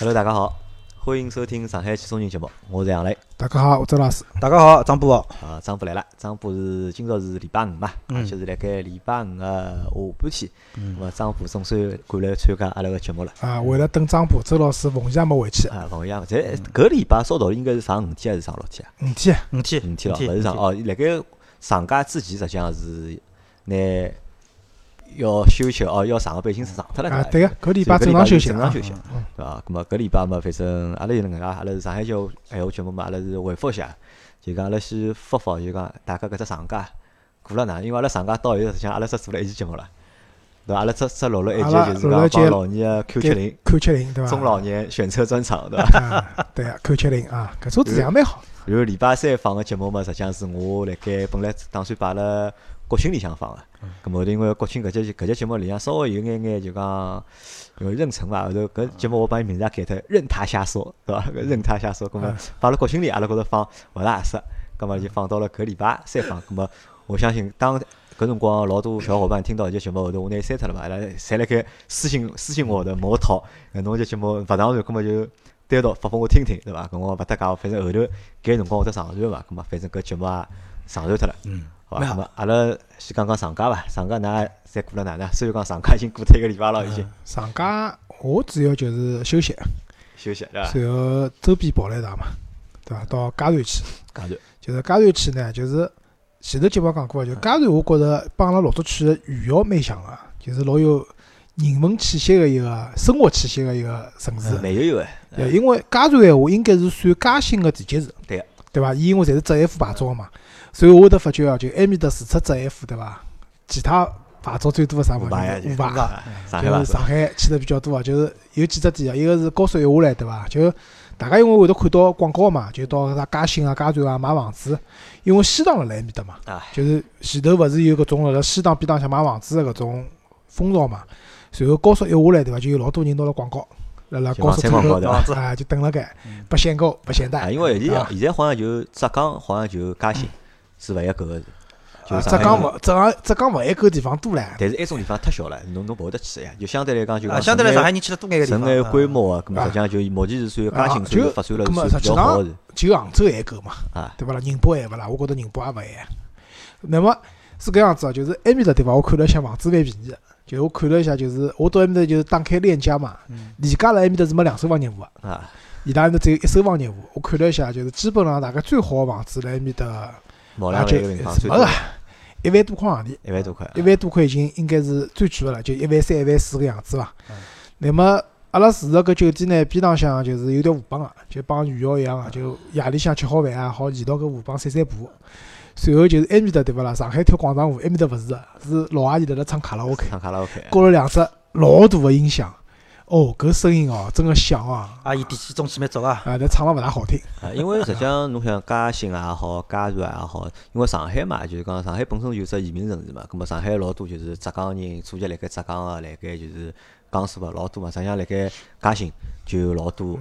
Hello，大家好，欢迎收听上海汽车人节目，我是杨磊。大家好，我周老师。大家好，张波。啊，张波来了，张波是今朝是礼拜五嘛，而且是辣盖礼拜五个下半天，那么张波总算赶来参加阿拉个节目了。啊，为了等张波，周老师逢夜没回去。啊，逢夜，在搿礼拜说道理应该是上五天还是上六天啊？五天，五天，五天了，勿是上哦。辣盖上假之前，实际上是拿要休息哦，要上个班已经是上脱了。啊，对个，搿礼拜正常休息，正常休息，对伐？咁么搿礼拜嘛，反正阿拉有能介，阿拉是上海交闲话节目嘛，阿拉是回复一下，就讲阿拉先复复，就讲大家搿只长假过了哪？因为阿拉长假到后头，实际上阿拉只做了一期节目了，对伐？阿拉只只录了一期，就是讲帮老年个 Q 七零，Q 七零对伐？中老年选车专场，对伐？对啊，Q 七零啊，搿车质量蛮好。然后礼拜三放个节目嘛，实际上是我辣盖本来打算摆辣国庆里向放个。咁后头因为国庆搿节搿节节目里向稍微有眼眼就讲有妊娠伐，后头搿节目我帮伊名字也改脱，任他瞎说，对伐？搿任他瞎说，咁么放辣国庆里阿拉觉着放勿大合适，咁么就放到了搿礼拜三放。咁么我相信当搿辰光老多小伙伴听到搿节节目后头，我拿伊删脱了嘛，阿拉侪辣盖私信私信我的某套，侬搿节节目勿上传，咁么就单独发拨我听听，对伐？搿我勿搭界，反正后头搿辰光会得上传嘛，咁么反正搿节目也上传脱了。嗯。好，那么阿拉先讲讲长假伐？长假㑚侪过了哪能？虽然讲长假已经过脱一个礼拜了，已经。长假我主要就是休息，休息对伐？然后周边跑了一趟嘛，对伐？到嘉善去。嘉善。就是嘉善去呢，就是前头节目讲过就嘉善，我觉着帮阿拉老早去的余姚蛮像个，就是老有人文气息个一个生活气息个一个城市。蛮有有哎。对，因为嘉瑞闲话应该是算嘉兴个地级市。对。对伐？伊因为侪是浙 F 牌照个嘛。所以我会得发觉啊，就埃面搭除出浙 F 对伐？其他牌照最多个啥物事？五牌，就是上海去的比较多啊。就是有几只店啊，一个是高速一下来对伐？就大家因为会得看到广告嘛，就到啥嘉兴啊、嘉善啊买房子。因为西塘辣辣埃面搭嘛，就是前头勿是有搿种辣辣西塘边浪向买房子个搿种风潮嘛。然后高速一下来对伐？就有老多人拿了广告，辣辣高速出口啊，就等辣盖，不限购不限贷。因为现在现在好像就浙江好像就嘉兴。是勿一搿个，就浙江勿浙江浙江勿一个地方多唻。但是埃种地方太小了，侬侬跑得去呀？就相对来讲就相对来上海人去了多眼个地方。城内规模个，咁实际上就目前是算嘉兴算发展了算比较好个。就杭州还够嘛？啊，对勿啦？宁波还勿啦？我觉着宁波也勿还。那么是搿样子哦，就是埃面搭地方，我看了一下房子蛮便宜个。就我看了一下，就是我到埃面搭就是打开链家嘛，链家辣埃面搭是没两手房业务个。啊，伊拉埃面只有一手房业务。我看了一下，就是基本上大概最好个房子辣埃面搭。而且没个，一万多块行钿，一万多块，一万多块已经应该是最贵个了，就一万三、一万四个样子伐。那么阿拉住个搿酒店呢，边浪向就是有条河浜个，就帮余姚一样个，就夜里向吃好饭啊，好沿到搿河浜散散步。随后就是埃面搭对勿啦？上海跳广场舞，埃面搭勿是个，是老阿姨辣辣唱卡拉 OK，唱卡拉 OK，搞了两只老大个音响。哦，搿声音哦，真个响啊！阿姨底气中气蛮足啊，啊，但唱了勿大好听。啊，因为实际上侬想嘉兴也好，嘉善也好，因为上海嘛，就是讲上海本身就是只移民城市嘛，葛末上海老多就是浙江人，祖籍辣盖浙江个，辣盖就是江苏个老多嘛。实际上辣盖嘉兴就有老多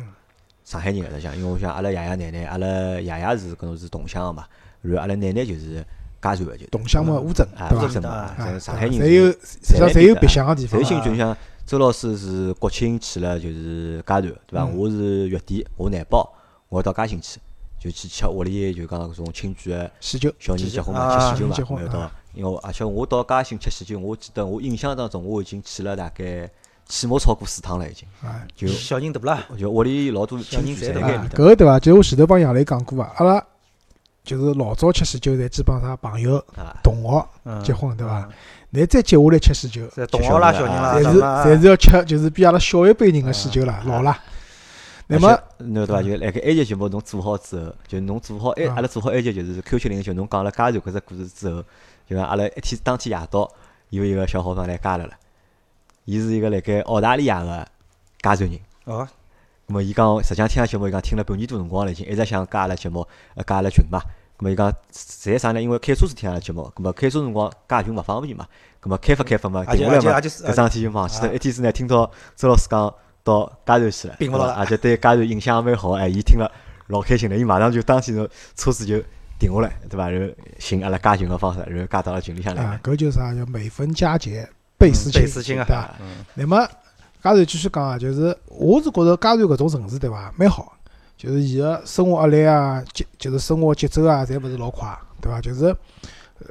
上海人个，实际上，因为我想阿拉爷爷奶奶，阿拉爷爷是搿种是同乡个嘛，然后阿拉奶奶就是嘉善个，就同乡嘛，乌镇对伐？嘛，上海人侪有，实际上侪有别乡个地方。侪就像。周老师是国庆去了，就是嘉瑞，对伐？我是月底，我难保我要到嘉兴去，就去吃屋里就讲搿种亲眷个喜酒，小人结婚嘛，吃喜酒嘛，要到。因为而且我到嘉兴吃喜酒，我记得我印象当中我已经去了大概起码超过四趟了，已经。就小人大了，就屋里老多亲戚在埃面搿个对伐？就我前头帮杨磊讲过啊，阿拉就是老早吃喜酒，侪基本上朋友、同学结婚，对伐？乃再接下来吃喜酒，同学啦、小人啦，侪是侪是要吃，就是比阿拉小一辈人个喜酒啦，老啦。那么，侬对伐？就辣盖埃及节目侬做好之后，就侬做好埃，阿拉做好埃及就是 Q 七零，就侬讲了加瑞搿只故事之后，就讲阿拉一天当天夜到有一个小伙伴来加了了，伊是一个辣盖澳大利亚个加州人。哦。那么伊讲，实际上听阿节目，伊讲听了半年多辰光了，已经一直想加阿拉节目，呃，加阿拉群嘛。咁么伊讲，在啥呢？因为开车是听阿拉节目，咁么开车辰光加群勿方便嘛。咁么开发开发嘛，停下来嘛，搿桩事体就忘记了。一天之内听到周老师讲到加州去了，并勿了，而且对加州印象蛮好。哎，伊听了老开心了，伊马上就当天就车子就停下来，对伐？然后寻阿拉加群个方式，然后加到了群里向来。啊，搿就是啥叫每逢佳节倍思亲，倍思亲啊，对伐？那么。嘉瑞继续讲啊，就是我是觉着加瑞搿种城市对伐，蛮好，就是伊个生活压力啊，节就是生活节奏啊，侪勿是老快，对伐？就是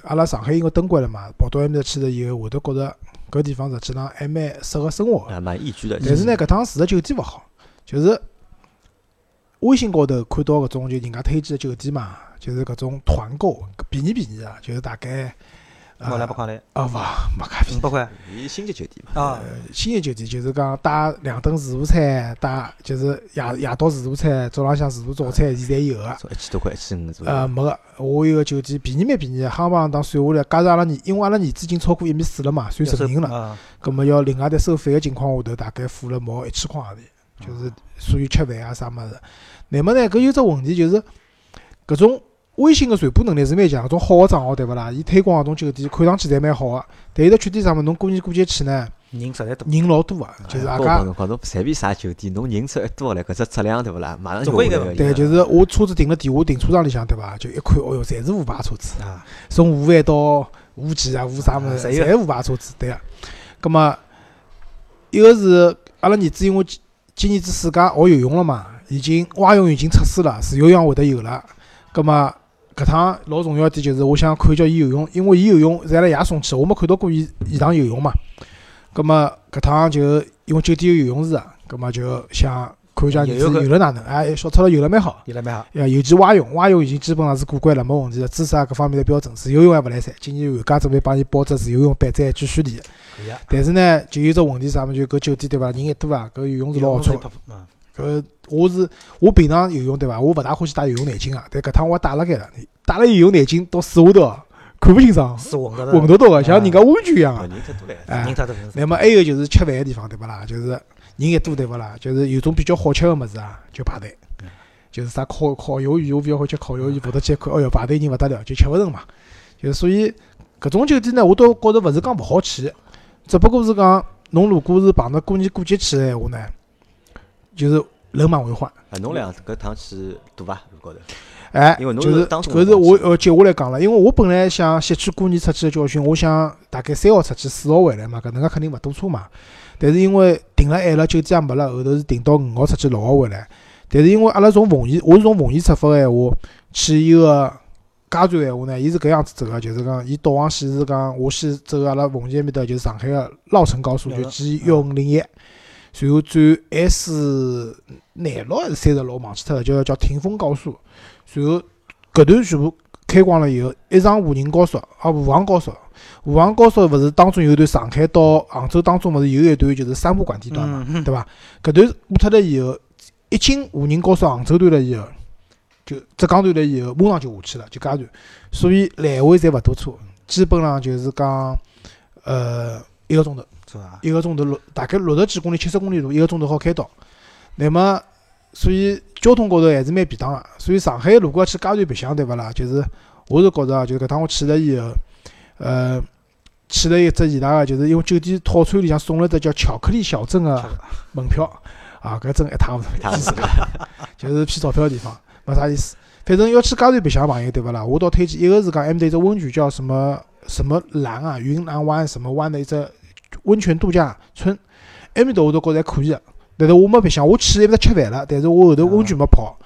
阿拉上海因为登关了嘛，跑到埃面搭去了以后，会得觉着搿地方实际上还蛮适合生活个。还蛮宜居的。但是呢，搿趟住个酒店勿好，就是微信高头看到搿种就人家推荐个酒店嘛，就是搿种团购便宜便宜啊，就是大概毛两百块钿，啊勿没介便宜五。百块伊星级酒店嘛，啊，星级酒店就是讲带两顿自助餐，带就是夜夜到自助餐，早浪向自助早餐，现在有个。一千多块，一千五左右。呃，没个，我有个酒店便宜蛮便宜的，夯帮当算下来，加上阿拉儿，因为阿拉儿子已经超过一米四了嘛，算成人了，啊，葛末要另外再收费个情况下头，大概付了毛一千块钿，就是属于吃饭啊啥物事。乃末呢，搿有只问题就是，搿种微信个传播能力是蛮强，搿种好个账号对勿啦？伊推广搿种酒店看上去侪蛮好个，但伊个缺点啥物事？侬过年过节去呢，人实在多，人老多个，就是大包家括。辰光侬随便啥酒店，侬人数一多了，搿只质量对勿啦？马上就总归有个会对，就是我车子停了地下停车场里向，对伐？就一看，哦哟，侪是五排车子，啊，从五万到五几啊，五啥物事，侪五排车子，对个。葛末一个是阿拉儿子，因为今今年子暑假学游泳了嘛，已经蛙泳已经测试了，自由泳会得有了。葛末搿趟老重要一点就是，我想看叫伊游泳，因为伊游泳是阿拉爷送去，我没看到过伊现场游泳嘛。葛末搿趟就因为酒店有游泳池啊，葛末就想看一下儿子游游了哪能。哎，小超了游了蛮好。游了蛮好，呀，尤其蛙泳，蛙泳已经基本上是过关了，没问题了，姿势啊各方面侪标准。自由泳还勿来三，今年寒假准备帮伊报只自由泳班，再继续练。但是呢，就有只问题啥么？就搿酒店对伐？人一多啊，搿游泳池老龌龊。啊，搿我是我平常游泳对伐？我勿大欢喜戴游泳眼镜啊，但搿趟我戴了盖了，戴了游泳眼镜到水下头啊看勿清爽，是混的，混到到个，像人家温泉一样。人太多了。哎人，太多，那么还有就是吃饭个地方对勿啦？就是人一多对勿啦？就是有种比较好吃个物事啊，就排队。就是啥烤烤鱿鱼，我比较欢吃烤鱿鱼，跑到去一看，哦哟，排队人勿得了，就吃勿成嘛。就所以搿种酒店呢，我倒觉着勿是讲勿好去，只不过是讲侬如果是碰着过年过节去个闲话呢，就是人满为患。啊，侬两搿趟去堵伐？路高头？哎，因为侬就是是当中搿是我呃接下来讲了，因为我本来想吸取过年出去的教训，我想大概三号出去，四号回来嘛，搿能介肯定勿堵车嘛。但是因为订了晚了，酒店也没了，后头是订到五号出去，六号回来。但是因为阿拉从奉贤，我是从奉贤出发个闲话，去伊个加州闲话呢，伊是搿样子走个，就是讲伊导航显示讲，我先走阿拉奉贤埃面搭，就是上海个绕城高速，就 G 幺五零一，然后转 S 廿六还是三十六，忘记脱了，叫叫霆锋高速。然后搿段全部开光了以后，一上沪宁高速啊，沪杭高速，沪杭高速勿是当中有段上海到杭州当中勿是有一段就是三不管地段嘛，对伐？搿段过脱了以后，一进沪宁高速杭州段了以后，就浙江段了以后，马上就下去了，就加段，所以来回侪勿堵车，基本上就是讲，呃，一个钟头。是伐？一个钟头六大概六十几公里、七十公里路，一个钟头好开到。那么，所以交通高头还是蛮便当个。所以上海如果要去加段白相，对勿啦？就是我是觉着啊，就是搿趟我去了以后，呃，去了一只伊拉个，就是因为酒店套餐里向送了只叫巧克力小镇个门票啊，搿真一塌糊涂，一塌糊涂就是骗钞票个地方，没啥意思。反正要去加段白相朋友，对勿啦？我倒推荐一个是讲埃面搭一只温泉叫什么什么蓝啊，云南湾什么湾的一只温泉度假村，埃面搭我都觉着还可以个。但是我没白相，我去埃面搭吃饭了，但是我后头温泉没泡。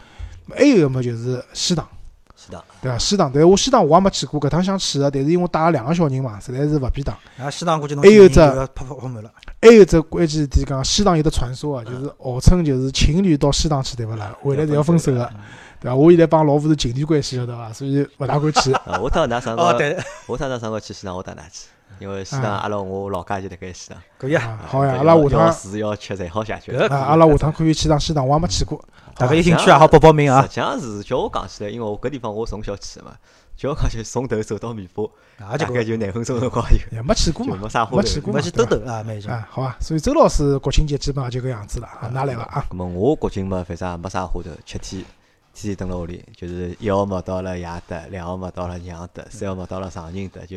还有一个么就是西塘，西塘，对伐？西塘，但是我西塘我也没去过，搿趟想去个，但是因为带了两个小人嘛，实在是勿便当。啊，西塘估计侬还有只人就要泡泡泡满了，还有只关键点讲，西塘有得传说啊，就是号称就是情侣到西塘去，对勿啦？回来是要分手个，对伐？我现在帮老婆是情侣关系，晓得伐？所以勿大敢去。啊，我趟㑚上对，我趟㑚上个去西塘，我带㑚去，因为西塘阿拉我老家就辣盖西塘。可以啊，啊，好呀，要阿拉下要趟住要吃侪好下去。搿啊，阿拉下趟可以去趟西塘，我还没去过。大家有兴趣也好报报名啊实，际上是叫我讲起来，因为我搿地方我从小去的嘛，叫我讲就从头走到尾巴，大概就廿分钟辰光有，也没去过嘛，就没啥花头没去过嘛，没去兜兜啊，蛮有劲。啊，好啊，所以周老师国庆节基本上就搿样子了啊，哪来伐啊？咁么我国庆嘛，反正也没啥花头，七天，天天蹲辣屋里，就是一号嘛到了爷搭，两号嘛到了娘搭，三号嘛到了丈人搭，就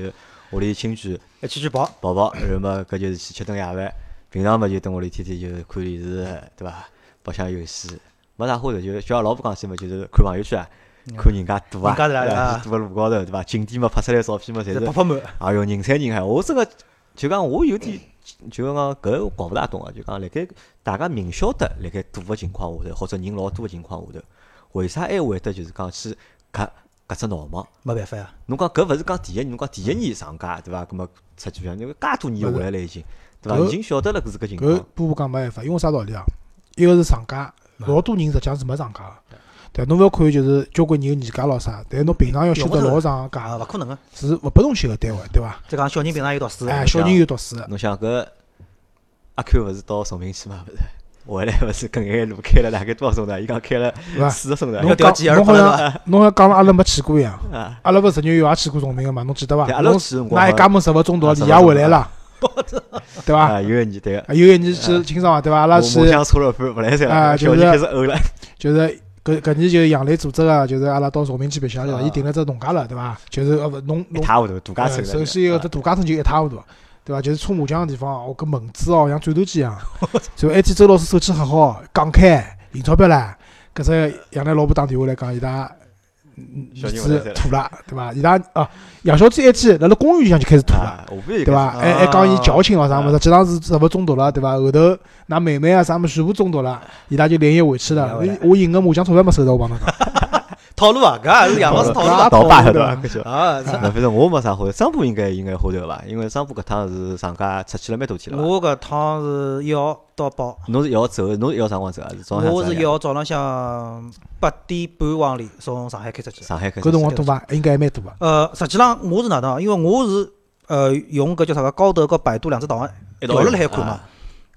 屋里亲眷一起去跑，跑跑，然后嘛搿就是去吃顿夜饭。平常嘛就蹲屋里天天就看电视，对伐？白相游戏，没啥花头，就叫老婆讲起嘛，就是看朋友圈啊，看人家赌啊，对伐啊。赌个路高头，对伐？景点嘛拍出来照片嘛，侪是。侪泡泡满，哎哟，人山人海，我真个就讲我有点就讲搿搞勿大懂啊，就讲辣盖大家明晓得辣盖赌个情况下头，或者人老多个情况下头，为啥还会得就是讲去搿搿只闹忙？没办法呀。侬讲搿勿是讲第一年，侬讲第一年上架对伐？搿么出去因为介多年下来了已经，对伐？已经晓得了搿是个情况。搿波波讲没办法，因为啥道理啊？一个是上架，老多人实际上是没上架个。对，侬勿要看就是交关人有年假咾啥，但侬平常要休得老长假，勿可能个，是勿拨侬休个单位，对伐？再讲小人平常有读书，哎，小人有读书。侬想搿阿 Q 勿是到崇明去嘛？勿是，回来勿是搿眼路开了大概多少钟头？伊讲开了四十钟头。侬讲侬好像侬像讲了阿拉没去过一样，阿拉勿十月月也去过崇明个嘛？侬记得伐？阿拉去那一家门十个钟头，李也回来了，对伐？有一年对个，有一年去清爽对伐？阿拉去。梦想车了不勿来塞了，小人开始呕了，就是。搿搿年就杨磊组织个，就是阿拉到崇明去白相去了。伊订了只农家乐，对伐？就是呃勿农一塌糊涂，度假村。首先一个只度假村就一塌糊涂，对伐？就是搓麻将个地方，哦，搿门子哦像战斗机一样。就埃天周老师手气很好，讲开赢钞票唻。搿只杨磊老婆打电话来讲，伊拉。儿子吐了，对伐？伊拉啊，杨小姐埃天辣辣公园里向就开始吐了，对伐？还还讲伊矫情哦啥物事，实际上是食物中毒了，对伐？后头㑚妹妹啊啥物事全部中毒了，伊拉就连夜回去了。我赢个麻将钞票没收到，我帮侬讲。套路啊，搿也是杨老师套路啊，倒把晓得伐？啊，反正我没啥好头，商铺应该应该好头伐？因为商铺搿趟是上家出去了蛮多天了。我搿趟是一号到八。侬是一号走，侬一号啥辰光走啊？是早上。我是一号早浪向八点半往里从上海开出去。上海开。搿辰光多伐？应该还蛮多伐？呃，实际上我是哪能？因为我是呃用搿叫啥个高德和百度两只档案调了来看嘛。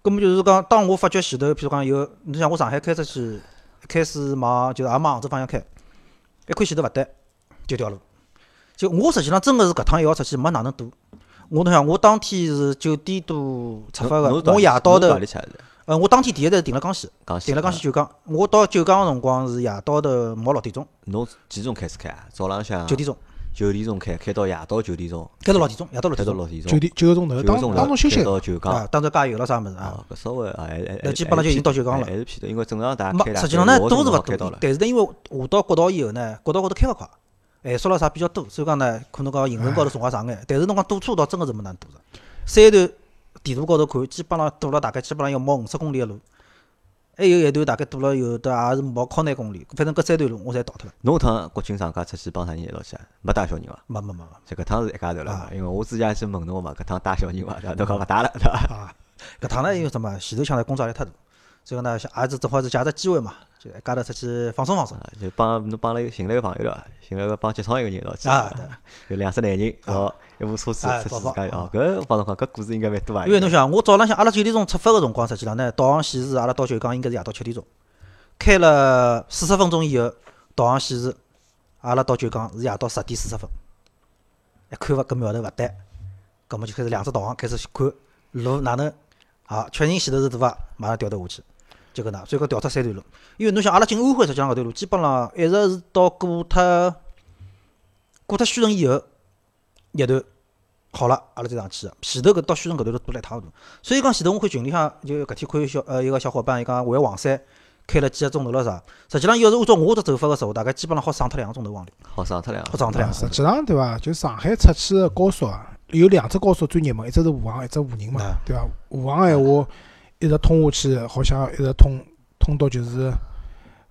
搿么就是讲，当我发觉前头，譬如讲有，你像我上海开出去，开始往就是也往杭州方向开。一看前头勿对，就调路。就我实际上真个是搿趟一号出去没哪能堵。我侬想，我当天是九点多出发个，我夜到头。呃，我当天第一站是停了江西，停了江西九江。我到九江个辰光是夜到头毛六点钟。侬几点钟开始开啊？早浪向九点钟。九点钟开，开到夜到九点钟。开到六点钟，夜到六点钟。九点九个钟头，当当中休息。到九江，当中加油了啥物事啊？搿稍微啊，还还那基本上就已经到九江了。还是偏的，因为正常大家开实际上呢，都是勿多。但是呢，因为下到国道以后呢，国道高头开勿快，限速了啥比较多，所以讲呢，可能讲行程高头辰光长眼。但是侬讲堵车倒真个是没哪能堵着。三段地图高头看，基本上堵了大概基本上要毛五十公里个路。还有一段大概堵了有的也是毛靠廿公里，反正搿三段路我侪逃脱了。侬趟国庆长假出去帮啥人一道去啊？没带小人伐？没没没。这搿趟是一家头了，因为我之前是问侬嘛，搿趟带小人伐？侬讲勿带了，对伐？啊，搿趟呢因为什么？前头抢的工作压力太大，所以讲呢，也是正好是借只机会嘛，就一家头出去放松放松。就帮侬帮了寻了一个朋友了，寻了个帮结创一个人一道去。啊，有两只男人哦。一部车子出去自家哦，搿帮侬讲，搿故事应该蛮多啊。因为侬想，我早浪向阿拉九点钟出发个辰光，实际上呢，导航显示阿拉到九江应该是夜到七点钟。开了四十分钟以后，导航显示阿拉到九江是夜到十点四十分。一看勿搿苗头勿对，搿么就开始两只导航开始看路哪能好确认前头是对伐？马上调头下去，就搿能，所以讲调脱三段路。因为侬想，阿拉进安徽实际上搿段路基本上一直是到过脱过脱宣城以后一段好了，阿拉再上去个。前头搿到宣城搿段路堵了一塌糊涂。所以讲前头我看群里向就搿天看小呃一个小伙伴伊讲回黄山。开了几个钟头了啥？实际上，要是按照我只走法个时候，大概基本上好省脱两个钟头往里。好省脱两个。好省脱两个。实际上，对伐？就上海出去个高速啊，有两只高速最热门，一只是沪杭，一只沪宁嘛，对伐？沪杭闲话一直通下去，好像一直通通到就是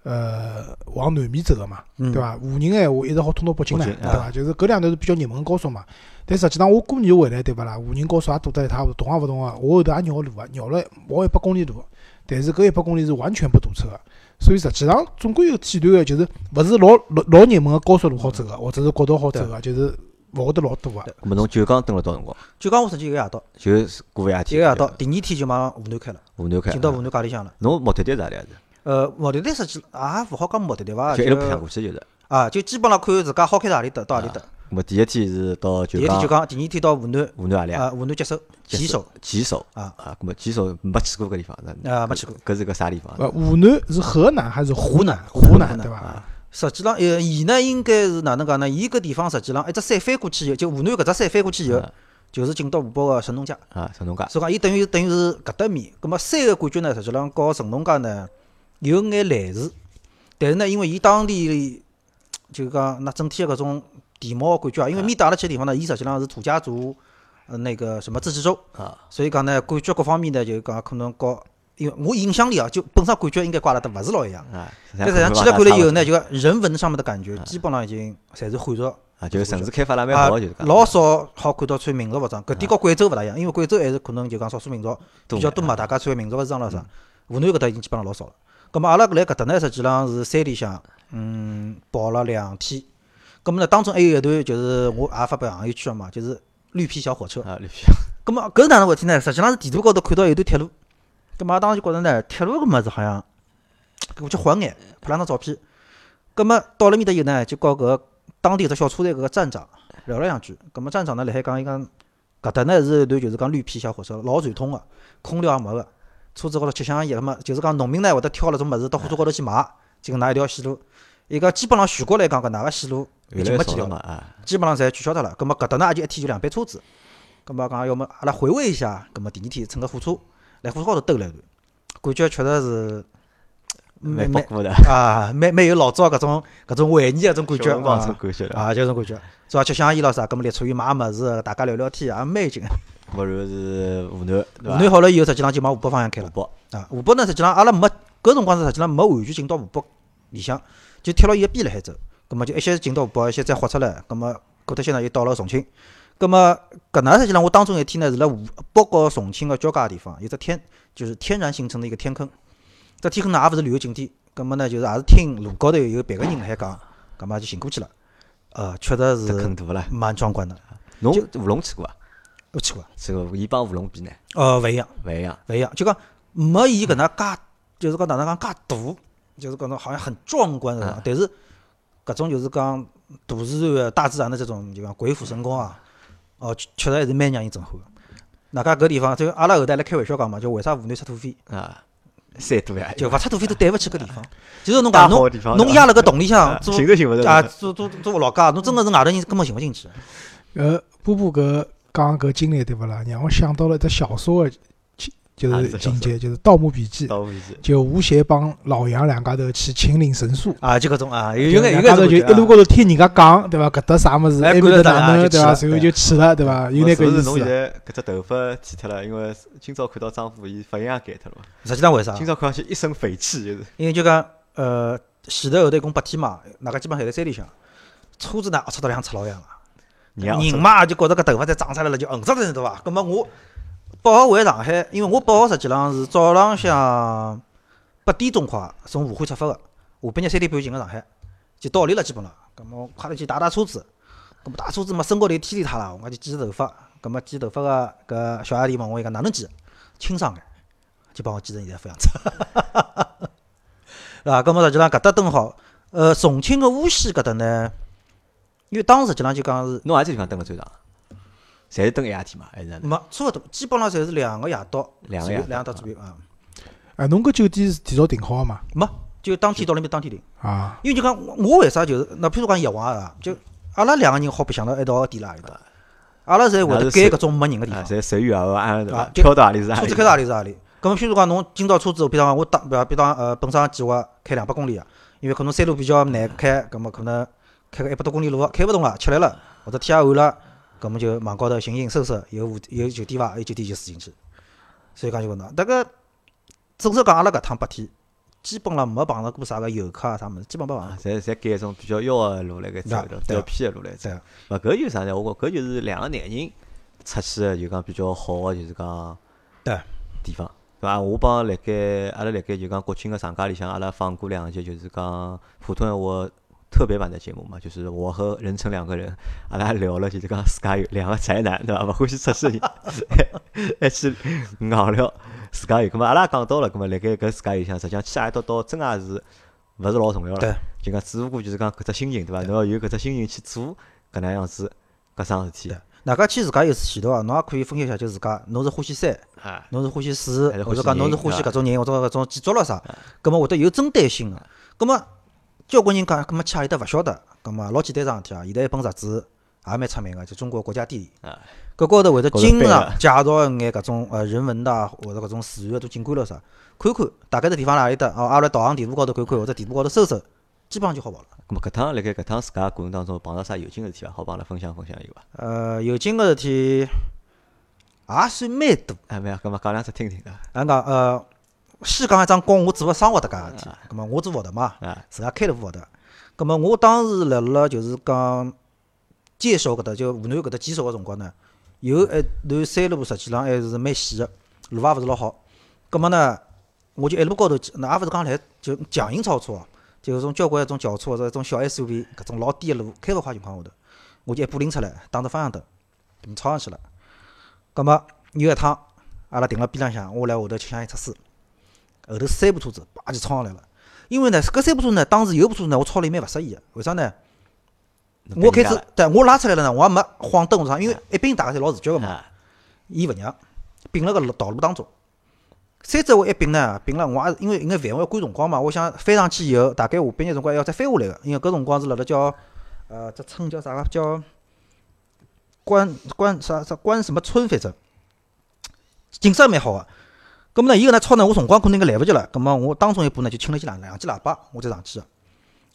呃往南面走个嘛，对伐？沪宁闲话一直好通到北京来，对伐？就是搿两段是比较热门高速嘛。但实际上，我过年回来，对勿啦？沪宁高速也堵得一塌糊涂，动也勿动个。我后头也绕路个，绕了跑一百公里路。但是搿一百公里是完全不堵车个，所以实际上总归有几段个，就是勿是老老老热门个高速路好走个，或者是国道好走个，就是勿会得老多个。咾么侬九江蹲了多少辰光？九江我实际一个夜到，就是过夜天。一个夜到，第二天就往湖南开了。湖南开。进到湖南家里向了。侬目的地是哪里啊？是？呃，目的地实际也勿好讲目的地伐？就一路白相过去就是。啊，就基本上看自家好开到何里搭到何里搭。么第一天是到九江，第一天九江，第二天到湖南，湖南何里啊？湖南吉首，吉首，吉首啊啊！么吉首没去过搿地方，啊，没去过，搿是个啥地方？呃，湖南是河南还是湖南？湖南对伐？实际上，呃，伊呢应该是哪能讲呢？伊搿地方实际上一只山翻过去以后，就湖南搿只山翻过去以后，就是进到湖北个神农架。啊，神农架。所以讲，伊等于等于是搿搭面。葛末山个感觉呢，实际上和神农架呢有眼类似，但是呢，因为伊当地就讲那整体个搿种地貌个感觉啊，因为面搭阿拉去个地方呢，伊实际上是土家族呃那个什么自治州。啊，所以讲呢，感觉各方面呢，就讲可能和，因为我印象里啊，就本身感觉应该挂了得勿是老一样。啊，但是去了看了以后呢，就讲人文上面的感觉，基本上已经侪是汉族。啊，就是城市开发了蛮好，就是讲。老少好看到穿民族服装，搿点和贵州勿大一样，因为贵州还是可能就讲少数民族比较多嘛，大家穿民族服装了啥。湖南搿搭已经基本上老少了。葛末阿拉来搿搭呢，实际上是山里向，嗯，跑了两天。葛末呢，当中还有一段就是我也发表朋友圈了嘛，就是绿皮小火车。啊，绿皮。葛末搿是哪能回事体呢？实际上是地图高头看到一段铁路。葛末当时就觉着呢，铁路搿物事好像，我去晃眼，拍两张照片。葛末到了面搭以后呢，就告搿当地有只小车站搿个站长。聊了两句，葛末站长呢，辣海讲伊讲，搿搭呢是一段就是讲绿皮小火车，老传统个，空调也没个，车子高头吃香烟，葛末就是讲农民呢会得挑了种物事到火车高头去买，就搿能一条线路。伊讲基本上全国来讲搿哪个线路已经没几条了，基本上侪取消脱了。葛末搿搭呢也就一天就两班车子，葛末讲要么阿拉回味一下，葛末第二天乘个火车来火车高头兜了一段，感觉确实是。蛮复古的啊，蛮蛮有老早搿种搿种回忆搿种感觉啊，就种感觉，是伐？吃香烟咯啥，搿么立出于买物事，大家聊聊天也蛮有劲。勿然是湖南，湖南好了以后，实际上就往湖北方向开了。湖北啊，湖北呢，实际上阿拉没搿辰光是实际上没完全进到湖北里向，就贴了伊个边辣海走。葛么就一些进到湖北，一些再豁出来。葛么过脱些呢又到了重庆。葛么搿能实际上我当中一天呢是辣湖北和重庆个交界地方，有只天就是天然形成的一个天坑。这天坑呢也勿是旅游景点，葛末呢就是也是听路高头有别个人辣海讲，葛末就寻过去了。呃，确实是坑大了，蛮壮观的。侬乌龙去过伐？我去过。去过，伊帮乌龙比呢？呃，勿一样，勿一样，勿一样。就讲没伊搿能介，就是讲哪能讲介大，就是讲侬好像很壮观的。但是搿种就是讲大自然、大自然的这种就讲鬼斧神工啊，哦，确实还是蛮让人震撼个。哪噶搿地方，就阿拉后头来开玩笑讲嘛，就为啥湖南出土匪啊？三多呀，就勿出土匪都对勿起搿地方。就是侬讲侬侬压辣搿洞里向做啊，做做做老家，侬真个是外头人根本寻勿进去。呃，波波搿讲搿经历对勿啦？让我想到了一只小说个就是情节，就是《盗墓笔记》。盗墓笔记。就吴邪帮老杨两家头去秦岭神树。啊，就搿种啊，有有眼有眼就一路高头听人家讲，对伐？搿搭啥物事？埃面搭哪能？对伐？随后就去了，对伐？有那个意思。侬现在搿只头发剃脱了，因为今朝看到丈夫伊发型也改脱了嘛。实际上为啥？今朝看上去一身匪气，就是。因为就讲呃，前头后头一共八天嘛，大家基本上还在山里向，车子呢龌龊到像赤佬一样个。人嘛就觉着搿头发再长出来了，就横着了，对伐？葛末我。八号回上海，因为我八号实际上是早浪向八点钟快从武汉出发个，下半日三点半进个上海，就到里了基本了。葛末快点去打打车子，葛末打车子嘛，身高头天里塌了，我就剪头发。葛末剪头发个搿小阿弟问我伊讲哪能剪？清爽眼，就帮我剪成现在副样子。是伐？葛末实际上搿搭蹲好，呃，重庆个无锡搿搭呢，因为当时实际上就讲是侬何只地方蹲个最长？侪是蹲一夜天嘛，还是？没，差勿多，基本上侪是两个夜到，两个夜两个到左右啊。哎，侬搿酒店是提早订好个嘛？没，就当天到那边当天订。啊。因为就讲我为啥就是，那譬如讲夜晚啊，就阿拉两个人好白相到一道个点啦，有的。阿拉侪会得拣搿种没人个地方。侪随缘而安对伐？挑到何里是何里。车子开到何里是何里。搿么譬如讲侬今朝车子，比方讲我当，比方呃本身计划开两百公里啊，因为可能山路比较难开，搿么可能开个一百多公里路开勿动了，吃力了，或者天也暗了。搿么就网高头寻寻搜搜，有五有酒店伐？有酒店就住进去。所以讲就搿能，迭个正式讲阿拉搿趟八天，基本上没碰着过啥个游客啊啥物事，基本没碰。侪侪拣一种比较妖个路来搿走，比较偏个路来走。勿搿就是啥呢？我觉搿就是两个男人出去个，就讲比较好个，就是讲对地方，对伐？我帮辣盖阿拉辣盖就讲国庆个长假里向，阿拉放过两集，就是讲普通闲话。特别版的节目嘛，就是我和任成两个人，阿拉聊了，就是讲自家有两个宅男，对伐？勿欢喜出去，还去硬聊自家有。咁么阿拉讲到了，咁么辣盖搿自家有向，实际上去阿一到真也是勿是老重要了。就讲只不过就是讲搿只心情，对伐？侬要有搿只心情去做搿能样子搿桩事体。哪家去自家有前途啊？侬也可以分析一下，就自家侬是欢喜山，侬是欢喜水，或者讲侬是欢喜搿种人，或者搿种建筑了啥？咁么会得有针对性个。咁么。交关人讲，搿么去阿里搭勿晓得，搿么老简单桩事体啊！现在一本杂志也蛮出名个，就《中国国家地理》。搿高头会得经常介绍一眼搿种呃人文的，或者搿种自然个景观了啥，看看大概是地方哪里搭哦，阿拉导航地图高头看看，或者地图高头搜搜，基本上就好跑了。搿么搿趟辣盖搿趟自家过程当中碰到啥有劲个事体伐？好帮阿拉分享分享有伐？呃，有劲个事体，也算蛮多。哎，没有，搿么讲两只听听啊。俺讲呃，先讲一桩跟我做个生活搭界事体。搿么我做福特嘛，自家开了部福特。搿么我当时辣辣就是讲介绍搿搭就湖南搿搭介绍个辰光呢，有一段山路实际浪还是蛮险个，路也勿是老好。搿么呢，我就一路高头，那也勿是讲来就强行超车哦，就种交关一种轿车或者一种小 SUV 搿种老低个路开勿快情况下头，我就一步拎出来，打着方向灯，么超上去了。搿么有一趟，阿拉停辣边浪向，我辣下头吃香烟测试，后头三部车子叭就冲上来了。因为呢，搿三部车呢，当时有部车呢，我超了蛮勿适意个。为啥呢？我开始，对，我拉出来了呢，我也没晃灯啥，因为一并大家侪老自觉个嘛。伊勿让，并辣个道路当中。三只我一并呢，并了，我也因为有眼烦，我要赶辰光嘛。我想翻上去以后，大概下半日辰光要再翻下来个，因为搿辰光是辣辣叫，呃，只村叫啥个？叫关关啥啥关什么村？反正景色蛮好个。咁么呢，伊搿能超呢，我辰光可能应该来勿及了。咁么我当中一步呢，就轻了记两两记喇叭，我再上去个。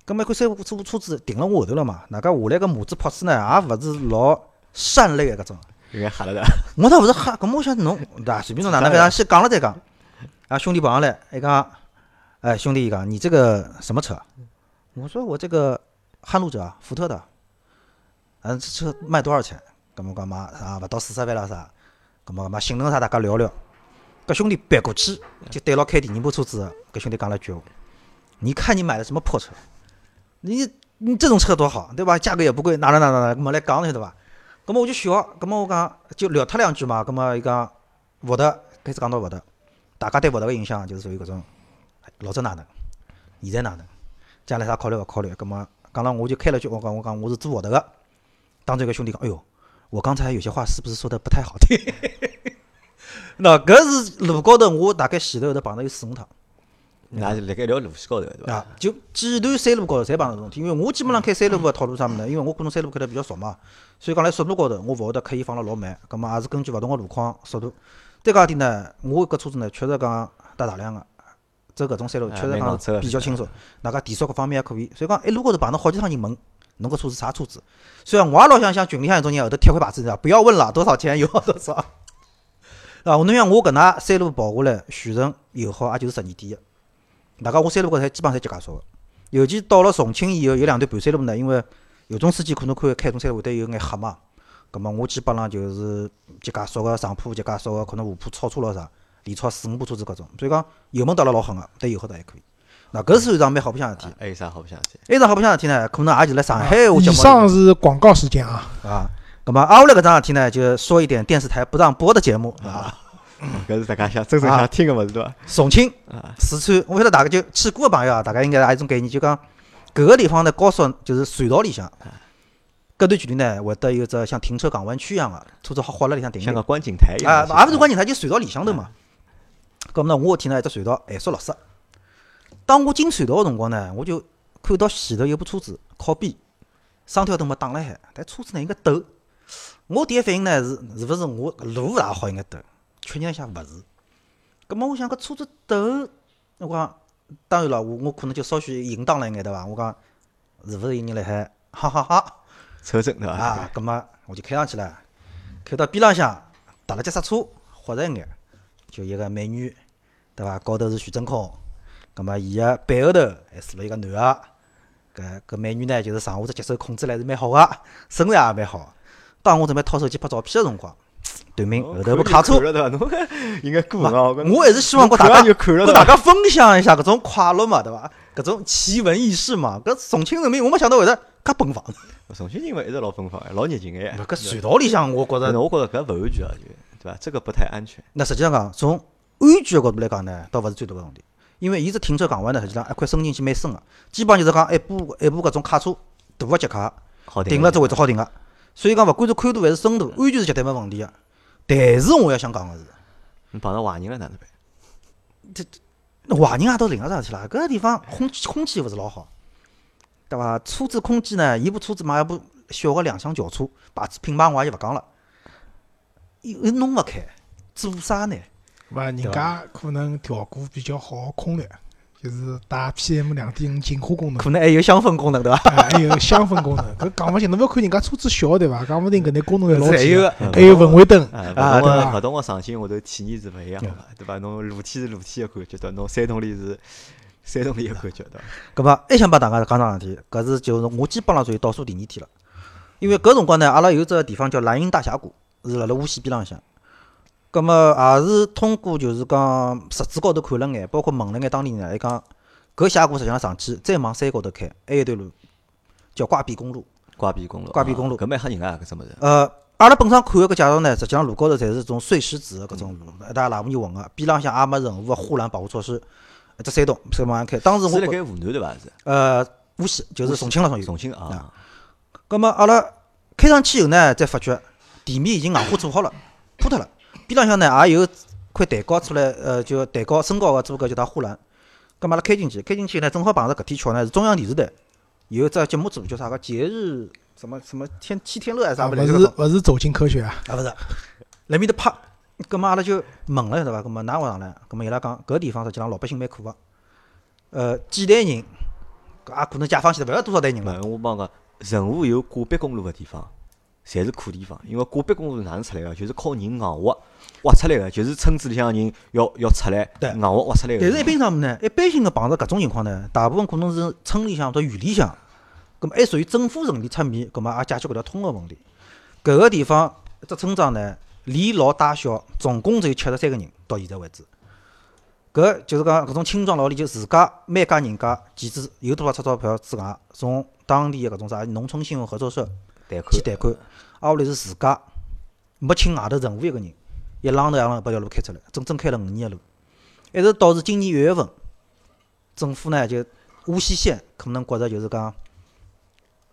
咁么一看三部车车子停辣我后头了嘛？哪个下来个马子炮子呢，也勿是老善类个搿种。有眼吓了的。我倒勿是吓，咁我想侬，对伐？随便侬哪能反正先讲了再讲。啊，兄弟跑上来，伊讲，哎，兄弟伊讲，你这个什么车？我说我这个撼路者，福特的。嗯，这车卖多少钱？咁么讲嘛，啊，勿到四十万了啥？咁么嘛，性能啥大家聊聊。搿兄弟别过去，就对牢开第二部车子。搿兄弟讲了句话：“你看你买的什么破车？你你这种车多好，对吧？价格也不贵，哪能哪能哪？么来讲晓得伐？搿么我就笑，搿么我讲就聊脱两句嘛。搿么伊讲福特开始讲到福特，大家对福特个印象就是属于搿种老早哪能，现在哪能，将来啥考虑勿考虑？搿么讲了我就开了句，我讲我讲我是做福特个。当这个兄弟讲：“哎哟，我刚才有些话是不是说的不太好听？” 那搿是路高头，我大概前头后头碰到有四五趟。那是辣盖一条路线高头，对伐？啊，就几段山路高头侪碰到搿种事体。因为我基本上开山路个套路啥物事呢？因为我可能山路开得比较熟嘛，所以讲辣速度高头，我勿会得刻意放了老慢。葛末也是根据勿同个路况速度。再讲一点呢，我搿车子呢，确实讲带大量个，走搿种山路确实讲比较轻松。哪个提速各方面还可以。所以讲一路高头碰到好几趟人问，侬搿车子啥车子？虽然我也老想像群里向一种人后头贴块牌子，伐？不要问了，多少钱 有多少。啊，侬像我搿能山路跑下来，全程油耗也就是十二点个。大家我山路高头基本上侪急加速个，尤其到了重庆以后，有两段盘山路呢，因为有种司机可能看开种山路会得有眼黑嘛。葛末我基本上就是急加速个上坡，急加速个可能下坡超车了啥，连超四五部车子搿种。所以讲油门踏了老狠个，对油耗倒还可以。那搿是一桩蛮好白相事体。还有啥好白相事体？还有桩好白相事体呢？可能也就辣上海。以上是广告时间啊。啊，葛末挨下来搿桩事体呢，就说一点电视台不让播的节目啊。搿是大家想真正想听个物事对伐？重庆、四川，我晓得大家就去过个朋友啊，大家应该也一种概念，就讲搿个地方的高速就是隧道里向，搿段距离呢会得有只像停车港湾区一样个，车子好好辣里向停。像个观景台一样。啊，也勿是观景台，就隧道里向头嘛。搿么呢，我天呢一只隧道限速六十。当我进隧道个辰光呢，我就看到前头有部车子靠边，双条灯没打辣海，但车子呢应该抖。我第一反应呢是是勿是我路勿大好应该抖？确认一下，勿是。葛末我想搿车子抖，我讲当然了，我我可能就稍许淫荡了一眼，对伐？我讲是勿是有人辣海？哈哈哈！抽证对伐？啊，葛末我就开上去了，开到边浪向，踏了脚刹车，豁着一眼，就一个美女，对伐？高头是徐真空，葛末伊个背后头还坐了一个男个，搿搿美女呢，就是上下只节奏控制还是蛮好个，身材也蛮好。当我准备掏手机拍照片个辰光，对面后头部卡车，应该过啊！我还是希望跟大家跟大家分享一下搿种快乐嘛，对伐？搿种奇闻异事嘛。搿重庆人民，我没想到会得介奔放。重庆人民一直老奔放，老热情哎。搿隧道里向，我觉着，我觉着搿勿安全啊，就对伐？这个不太安全。那实际上讲，从安全个角度来讲呢，倒勿是最大个问题，因为伊只停车港湾呢，实际上一块伸进去蛮深个，基本上就是讲一部一部搿种卡车，大个捷卡，停了只位置好停个。所以讲，勿管是宽度还是深度，安全是绝对没问题个。但是我要想讲个是，你碰到坏人了哪能办？这坏人也到另外桩事体了。搿个地方空气空气勿是老好，对伐？车子空气呢？伊部车子买一部小个两厢轿车，牌子品牌我也就勿讲了。又弄勿开，做啥呢？勿，人家可能调过比较好空调，就是带 PM 两点五净化功能，可能还有香氛功能对伐？还有香氛功能，搿讲勿清，侬勿要看人家车子小对伐？讲勿定搿眼功能还老还有还有氛围灯啊，勿同个勿同个场景下头体验是勿一样个，对伐？侬露天是露天个感觉，对侬山洞里是山洞里个感觉，对伐？搿么还想帮大家讲桩事体，搿是就是我基本上属于倒数第二天了，因为搿辰光呢，阿拉有只地方叫蓝鹰大峡谷，是辣辣无锡边浪向。葛末也是通过就是讲实子高头看了眼，包括问了眼当地人，伊讲搿峡谷实际上上去再往山高头开，还有一段路叫挂壁公路。挂壁公路。挂壁公路。搿蛮吓人个搿只物事。呃，阿拉本身看个搿介绍呢，实际上路高头侪是种碎石子个搿种路，一大垃圾泥混个，边浪向也没任何个护栏保护措施，一只山洞，山往上开。当时我是辣盖湖南对伐？是。呃，无锡就是重庆了，属于。重庆啊。葛末阿拉开上去以后呢，再发觉地面已经硬化做好了，铺脱了。边浪向呢也有块蛋糕出来，呃，就蛋糕身高个做个叫它护栏。咁嘛，阿拉开进去，开进去呢，正好碰着搿天巧呢，是中央电视台有只节目组叫啥个节日什么什么天七天乐还是啥物事？勿是勿是走进科学啊？啊，勿是，辣面搭拍。咁么，阿拉就问了对伐？咁嘛，哪会上来？咁么，伊拉讲搿地方实际上老百姓蛮苦个。呃，几代人搿，也可能解放前头勿晓得多少代人了。我帮讲，任何有挂壁公路个地方。侪是苦地方，因为挂壁公路是哪能出来个？就是靠人硬挖挖出来个，就是村子里向人要要出来硬挖挖出来个。但是一般上呢，一般性个碰着搿种情况呢，大部分可能是村里向或者县里向，葛么还属于政府层面出面，葛么也解决搿条通个问题。搿个地方一只村庄呢，连老带小，总共只有七十三个人，到现在为止。搿就是讲搿种青壮劳力，就自家每家人家其实有多少出钞票之外，从当地个搿种啥农村信用合作社。去贷款，阿屋里是自家没请外头任何一个人，一浪头一浪头把条路开出来，整整开了五年个路，一直到是今年一月份，政府呢就无锡县可能觉着就是讲，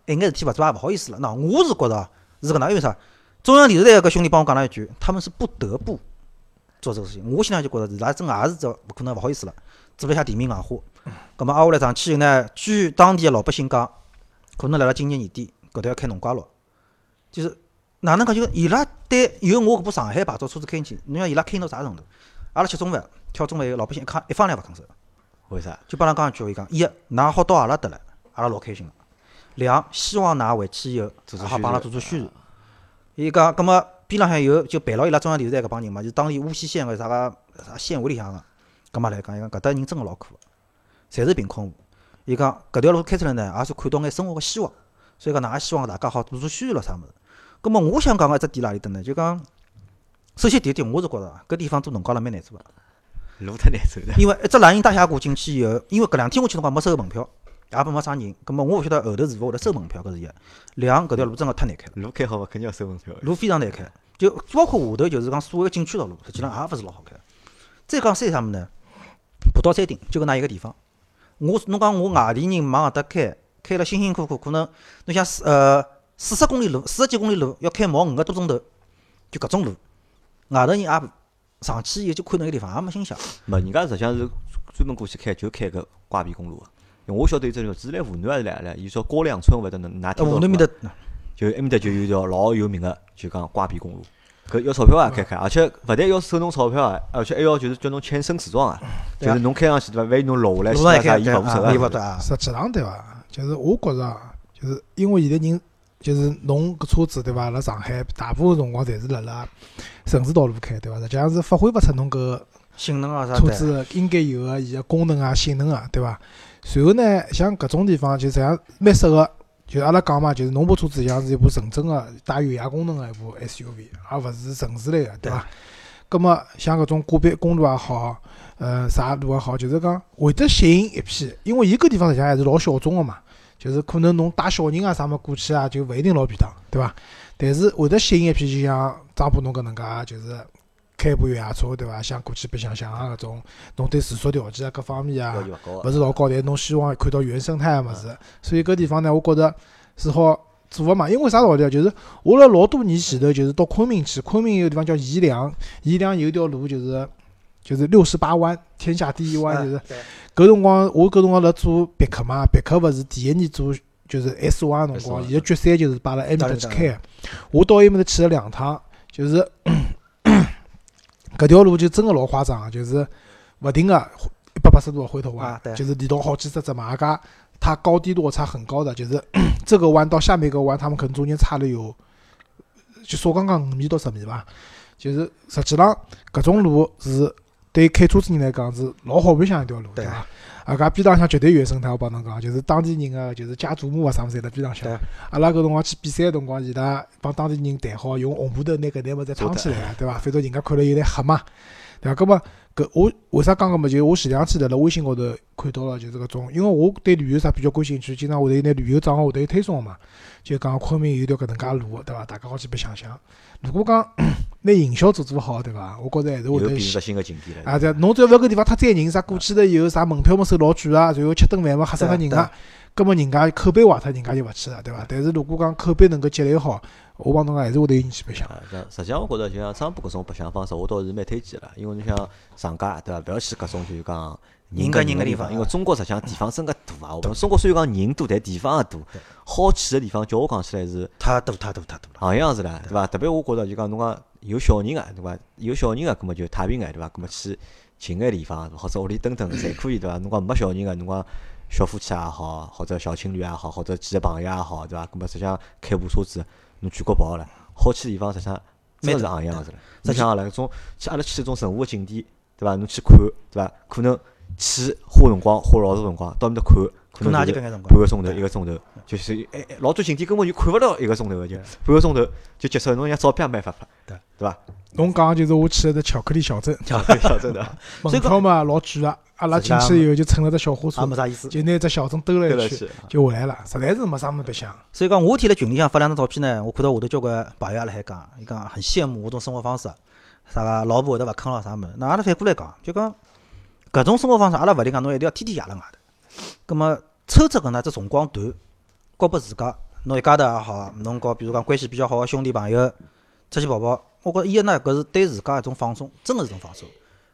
一眼事体勿做也勿好意思了。喏，我是觉着是搿能，因为啥？中央电视台搿兄弟帮我讲了一句，他们是不得不做这个事情。我现在就觉着伊拉真也是这勿可能勿好意思了，做了一下地面硬化。葛末挨下来上去以后呢，据当地个老百姓讲，可能辣辣今年年底。搿条要开农家乐，就是哪能讲？就伊拉对有我搿部上海牌照车子开进去，侬想伊拉开到啥程度？阿拉吃中饭，挑中饭，老百姓一看一方两勿吭声。为啥？就帮㑚讲一句，伊讲一，㑚好到阿拉搭来，阿拉老开心个；两，希望㑚回去以后，好帮阿拉做做宣传。伊讲，葛末边浪向有就陪牢伊拉中央电视台搿帮人嘛，就当地无锡县个啥个啥县委里向个，葛末来讲，伊讲搿搭人真个老苦个，侪是贫困户。伊讲搿条路开出来呢，也是看到眼生活个希望。所以讲，㑚也希望大家好做做宣传咯，啥物事？葛末我想讲个一只点哪里搭呢？就讲，首先第一点，我是觉着搿地方做农家乐蛮难做个，路太难走了。因为一只蓝荫大峡谷进去以后，因为搿两天我去辰光没收门票，也不没啥人。葛末我勿晓得后头是勿会得收门票，搿是一。两搿条路真个太难开了。路开好伐，肯定要收门票。路非常难开，就包括下头就是讲所谓个景区道路，实际上也勿是老好开。再讲山啥物事呢？爬到山顶就搿能一个地方。我侬讲我外地人往搿搭开。开了辛辛苦苦，可能侬想四呃四十公里路，四十几公里路要开毛五个多钟头，就搿种路，外头人也上去以后就看那个地方也没心想。没，人家实际上是专门过去开，就开个挂壁公路个。因为我晓得有只路是辣湖南还是哪里，伊说高梁村，勿得能哪听到湖南面搭，就埃面搭就有条老有名个，就讲挂壁公路。搿要钞票啊，开开，而且勿但要收侬钞票啊，而且还要就是叫侬签生死状啊，就是侬开上去对伐？万一侬落下来，啥啥伊勿负责啊。实际上对伐？就是我觉着啊，就是因为现在人，就是侬搿车子对伐？辣上海大部分辰光侪是辣辣城市道路开对伐？实际上是发挥勿出侬搿性能啊啥车子应该有个伊个功能啊性能啊对伐？随后呢，像搿种地方就实际上蛮适合，就阿拉讲嘛，就是侬部车子像是一部纯正个带越野功能个一部 SUV，而勿是城市类个对伐？葛末像搿种个别公路也好。呃，啥路也好，就是讲会得吸引一批，因为伊搿地方实际上还是老小众个嘛，就是可能侬带小人啊啥么过去啊，就勿一定老便当，对伐？但是会得吸引一批，就像张波侬搿能介，就是开部越野车，对伐？想过去白相相啊，搿种侬对住宿条件啊各方面啊，勿是老高，但侬希望看到原生态个物事，所以搿地方呢，我觉着是好做个嘛。因为啥道理啊？就是我辣老多年前头，就是到昆明去，昆明有个地方叫宜良，宜良有条路就是。就是六十八弯，天下第一弯，就是。搿辰光我搿辰光辣做别克嘛，别克勿是第一年做就是 S 弯辰光，伊个决赛就是摆辣埃面搭去开个。我到埃面搭去了两趟，就是搿条路就真个老夸张，就是勿停个一百八十度个回头弯啊，就是连到好几只只嘛，加它高低落差很高的，就是 这个弯到下面一个弯，他们可能中间差了有，就说刚刚五米到十米吧。就是实际上搿种路是对开车子人来讲是老好白相一条路，对对伐？啊，搿边浪向绝对原生态，我帮侬讲，就是当地人个，就是家祖母啊啥物事侪辣边浪向。阿拉搿辰光去比赛个辰光，伊拉帮当地人谈好，用红布头拿搿眼物事撑起来个，对伐？反正人家看了有点黑嘛，对伐？葛末搿我为啥讲搿么？就我前两天辣辣微信高头看到了，就是搿种，因为我对旅游啥比较感兴趣，经常会得有眼旅游账号会得有推送嘛，就讲昆明有条搿能介路，对伐？大家好去白相相。如果讲 拿营销做做好，对伐？我觉着还是会得又变成新个景点了。啊，对，侬只要勿要搿地方太载人，啥过去了以后，啥门票么收老贵啊，然后吃顿饭么吓死脱人啊，搿么人家口碑坏脱，人家就勿去了，对伐？但是如果讲口碑能够积累好，我帮侬讲还是会得有人去白相。实际上我觉着就像张浦搿种白相方式，我倒是蛮推荐个啦。因为侬像上家对伐，勿要去搿种就是讲人跟跟人个地方因为中国实际上地方真个大啊。我们中国虽然讲人多，但地方也大，好去个地方，叫我讲起来是太多太多太多了。行样子啦，对伐？特别我觉着就讲侬讲有小人个，对伐？有小人个，葛末就太平眼，对伐？葛末去近眼地方，或者屋里蹲蹲侪可以，对伐？侬讲没小人个，侬讲小夫妻也好，或者小情侣也好，或者几个朋友也好，对伐？葛末实际上开部车子，侬全国跑了，好去地方实际上真个是行样子了。侬想啦，搿种去阿拉去搿种任何个景点，对伐？侬去看，对伐？可能去花辰光，花老多辰光，到面搭看，可可能也就半个钟头、一个钟头，就是哎哎，老多景点根本就看勿到一个钟头个，就半个钟头就结束了。侬像照片也没法发拍，对对伐？侬讲就是我去了只巧克力小镇，巧克力小镇的，门票嘛老贵个，阿拉进去以后就乘了只小火车也，没啥意思。就拿只小镇兜了一圈。就回来了，实在是没啥么白相。所以讲，我天辣群里向发两张照片呢，我看到下头交关朋友也辣海讲，伊讲很羡慕我种生活方式，啥个老婆会得勿坑咯啥物事。那阿拉反过来讲，就讲搿种生活方式，阿拉勿一定讲侬一定要天天夜辣外头。葛末抽出搿能只辰光段，交拨自家，侬一家头也好，侬和比如讲关系比较好个兄弟朋友出去跑跑，我觉着伊个呢搿是对自家一种放松，真个是一种放松。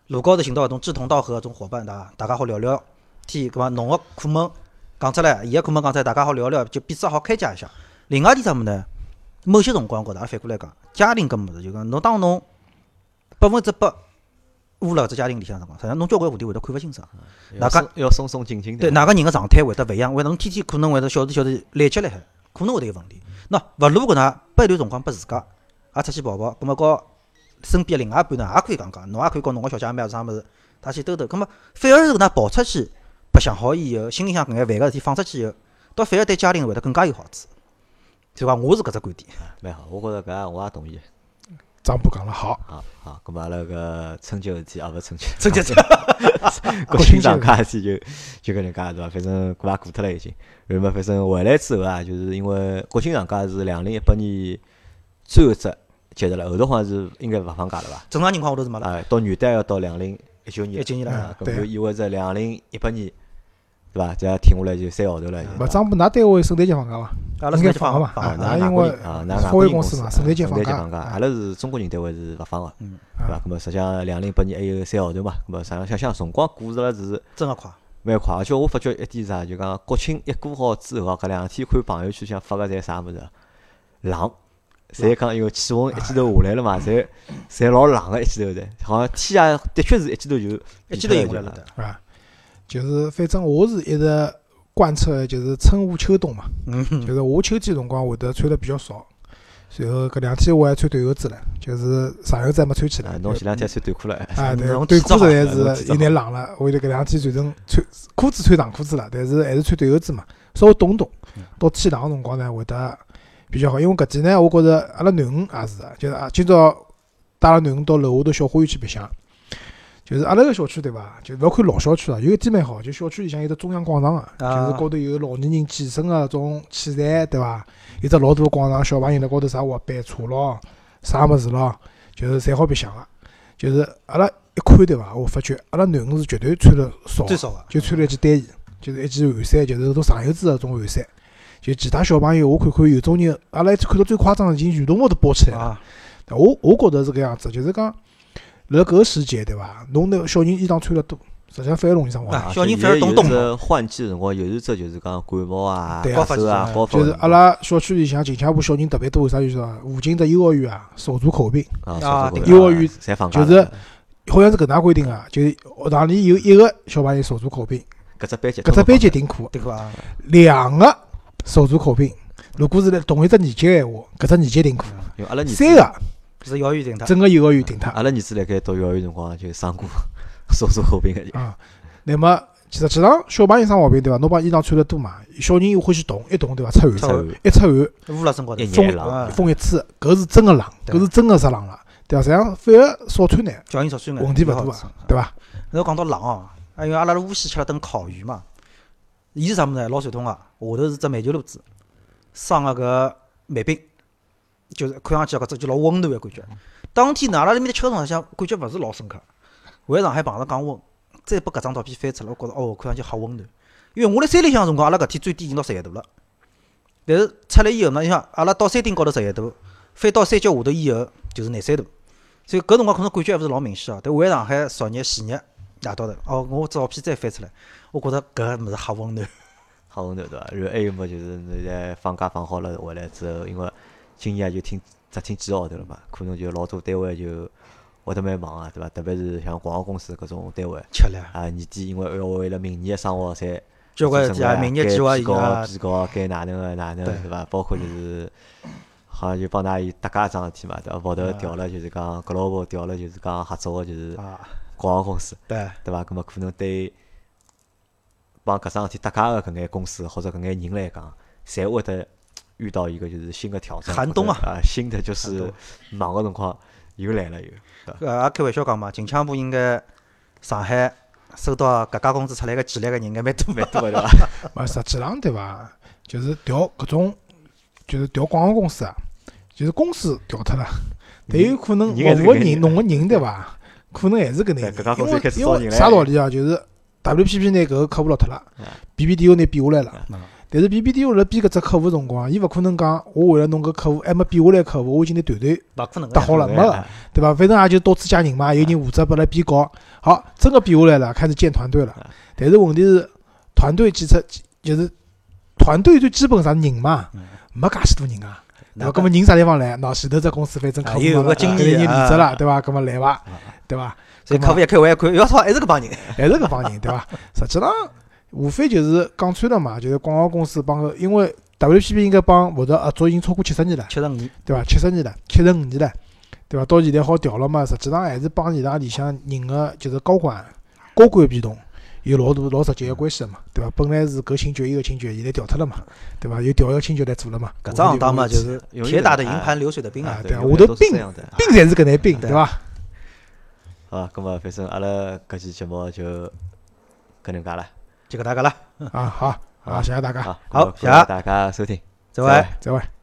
路高头寻到一种志同道合个种伙伴，对伐？大家好聊聊天，搿么侬个苦闷讲出来，伊个苦闷讲出来，大家好聊聊，就彼此好开解一下。另外一点啥物事呢？某些辰光高头，阿拉反过来讲，家庭搿物事就讲，侬当侬百分之百捂辣搿只家庭里向辰光，实际上侬交关话题会得看勿清爽。要大家松要松松紧紧对，的。哪个人个状态会得勿一样？为侬天天可能会得小时小时累积辣海，可能会得有问题。喏，勿如搿能拨一段辰光拨自家，也出去跑跑，葛末和身边的另外一半呢，也可以讲讲，侬也可以跟侬个小姐妹啊啥物事，大家去兜兜。葛末反而是搿能跑出去白相好以后，心里向搿眼烦个事体放出去以后，倒反而对家庭会得更加有好处。就讲我是搿只观点。蛮好，我觉着搿我也同意。张波讲了好，好好，咁么阿拉搿春节事体啊，勿是春节，春节节 国庆长假事体就就搿能介对伐？反正过也过脱了已经。然后嘛，反正回来之后啊，就是因为国庆长假是两零一八年最后一只节日了，后头好像是应该勿放假了伐？正常情况下头是没了。啊，到元旦要到两零一九年了，19年了啊，咁对就意味着两零一八年，对伐？这样停下来就三个号头了。勿张部，㑚单位圣诞节放假伐？阿拉应该是放放个嘛啊，因为啊，㑚外华国人公为公司嘛圣诞节放假圣诞节放假，啊阿拉是中国人单位是勿放个，嗯对伐？咁么实际上两零一八年还有三个号头嘛，咁么想想想辰光过着了是真个快。蛮快，而且我发觉一点是啥，就讲国庆一过好之后啊，搿两天看朋友圈像发个侪啥物事，冷，侪讲因为气温一记头下来了嘛，侪侪老冷个一记头侪，好像天啊，的确是一记头就一记头变脱就迎过来了的。啊，就是反正我是一直贯彻就是春夏秋冬嘛，嗯，就是我秋天辰光会得穿得比较少，然后搿两天我还穿短袖子了，就是长袖子还没穿起来啊，。侬前两天穿短裤了，啊，对，侬短裤实在是有点冷了，我就搿两天转成穿裤子穿长裤子了，但是还是穿短袖子嘛，稍微冻冻。到天冷个辰光呢，会得比较好，因为搿点呢，我觉着阿拉囡恩也是的，就是啊，今朝带阿拉囡恩到楼下头小花园去白相。就是阿拉个小区对伐？就勿要看老小区啊，有一点蛮好，就小区里向有只中央广场啊，啊就是高头有老年人健身个种器材对伐？有只老大个广场，小朋友辣高头啥滑板车咯，啥物事咯，就是侪好白相个。就是阿拉一看对伐？我发觉阿拉囡恩是绝对穿了少最，少个。就穿了一件单衣，就是一件汗衫，就是搿种长袖子个种汗衫。就其他小朋友，我看看有种人，阿拉一看到最夸张的，已经运动服都包起来了。啊，我我觉着是搿样子，就是讲辣搿个时节对伐？侬那个小人衣裳穿了多，实际上反而容易生啊黄。小人反而懂懂有是换季辰光，有一只就是讲感冒啊、对发烧啊、高发就是阿拉小区里向近腔部小人特别多，为啥就是说附近的幼儿园啊，手足口病，啊幼儿园侪放，就是好像是搿能规定啊，就是学堂里有一个小朋友手足口病，搿只班级，搿只班级停课，对伐？两个手足口病，如果是辣同一只年级个闲话，搿只年级停课。因为阿拉儿子三个是幼儿园停脱。整个幼儿园停脱。阿拉儿子辣盖读幼儿园辰光就生过 手足口病个。啊，那么实际上小朋友生毛病对伐？侬帮衣裳穿了多嘛，小人又欢喜动，一动对伐？出汗，一出汗，捂辣身高头，风风一吹，搿是真个冷，搿是真个湿冷了，对伐？实际上反而少穿眼，叫人少穿眼，问题勿大啊，对伐？侬讲到冷哦，因为阿拉辣无锡吃了顿烤鱼嘛，伊是啥物事？老传统个，下头是只煤球炉子，生个搿煤饼，就是看上去搿只就老温暖个感觉。当天呢，阿拉埃面搭吃个辰光，想感觉勿是老深刻。回上海碰着降温。再把搿张照片翻出来，我觉着哦，看上去好温暖。因为我辣山里向个辰光，阿拉搿天最低已经到十一度了。但是出来以后呢，你想阿拉到山顶高头十一度，翻到山脚下头以后就是廿三度。所以搿辰光可能感觉还勿是老明显哦。但回上海昨日前日夜到头，哦，我照片再翻出来，我觉着搿物事好温暖，好温暖对伐？然后还有么，就是现在放假放好了回来之后，因为今年也就听只听几个号头了嘛，可能就老多单位就。会得蛮忙个，对伐？特别是像广告公司搿种单位，吃力啊！年底因为要为了明年个生活，侪交关事体啊，明年计划该提高、该哪能个哪能，对伐？包括就是，好像就帮㑚搭界一桩事体嘛，对伐？跑头调了，就是讲搿老婆调了，就是讲合作个，就是广告公司，对对伐？搿么可能对帮搿桩事体搭界个搿眼公司或者搿眼人来讲，侪会得遇到一个就是新的挑战，寒冬啊！啊，新的就是忙个辰光又来了又。搿也开玩笑讲嘛，近腔部应该上海收到搿家公司出来个简历个人应该蛮多蛮多个对伐？勿实际上对伐？就是调搿种，就是调广告公司啊，就是公司调脱了，但有可能服务个人弄个人对伐？可能还是搿能，因为因为啥道理啊？就是 WPP 拿搿个客户落脱了，BBDO 拿变下来了。但是 BBDO 辣变搿只客户辰光，伊勿可能讲我为了弄搿客户还没变下来客户，我已经拿团队搭好了，没个，对伐？反正也就到处加人嘛，有人负责拨来编稿。好，真个变下来了，开始建团队了。但是问题是，团队建设就是团队最基本上人嘛，没介许多人啊，对伐？搿么人啥地方来？喏，前头只公司反正客户有个经理人离职了，对伐？搿么来伐？对伐？所以客户一开会一看，要说还是搿帮人，还是搿帮人，对伐？实际上。无非就是讲穿了嘛，就是广告公司帮个，因为 WPP 应该帮沃德合作已经超过七十年了，七十五年，对伐？七十年了，七十五年了，对伐？到现在好调了嘛，实际上还是帮伊拉里向人个就是高管、高管变动有老大老直接个关系个嘛，对伐？本来是搿星爵一个星爵，现在调脱了嘛，对伐？有调一个星爵来做了嘛。搿只行当嘛，就是铁打的营盘流水的兵啊，对伐？下头兵兵才是搿眼兵，对伐？好，搿么反正阿拉搿期节目就搿能介了。就搿大家了啊，好，好，谢谢大家，好，谢谢大家收听，再会，再会。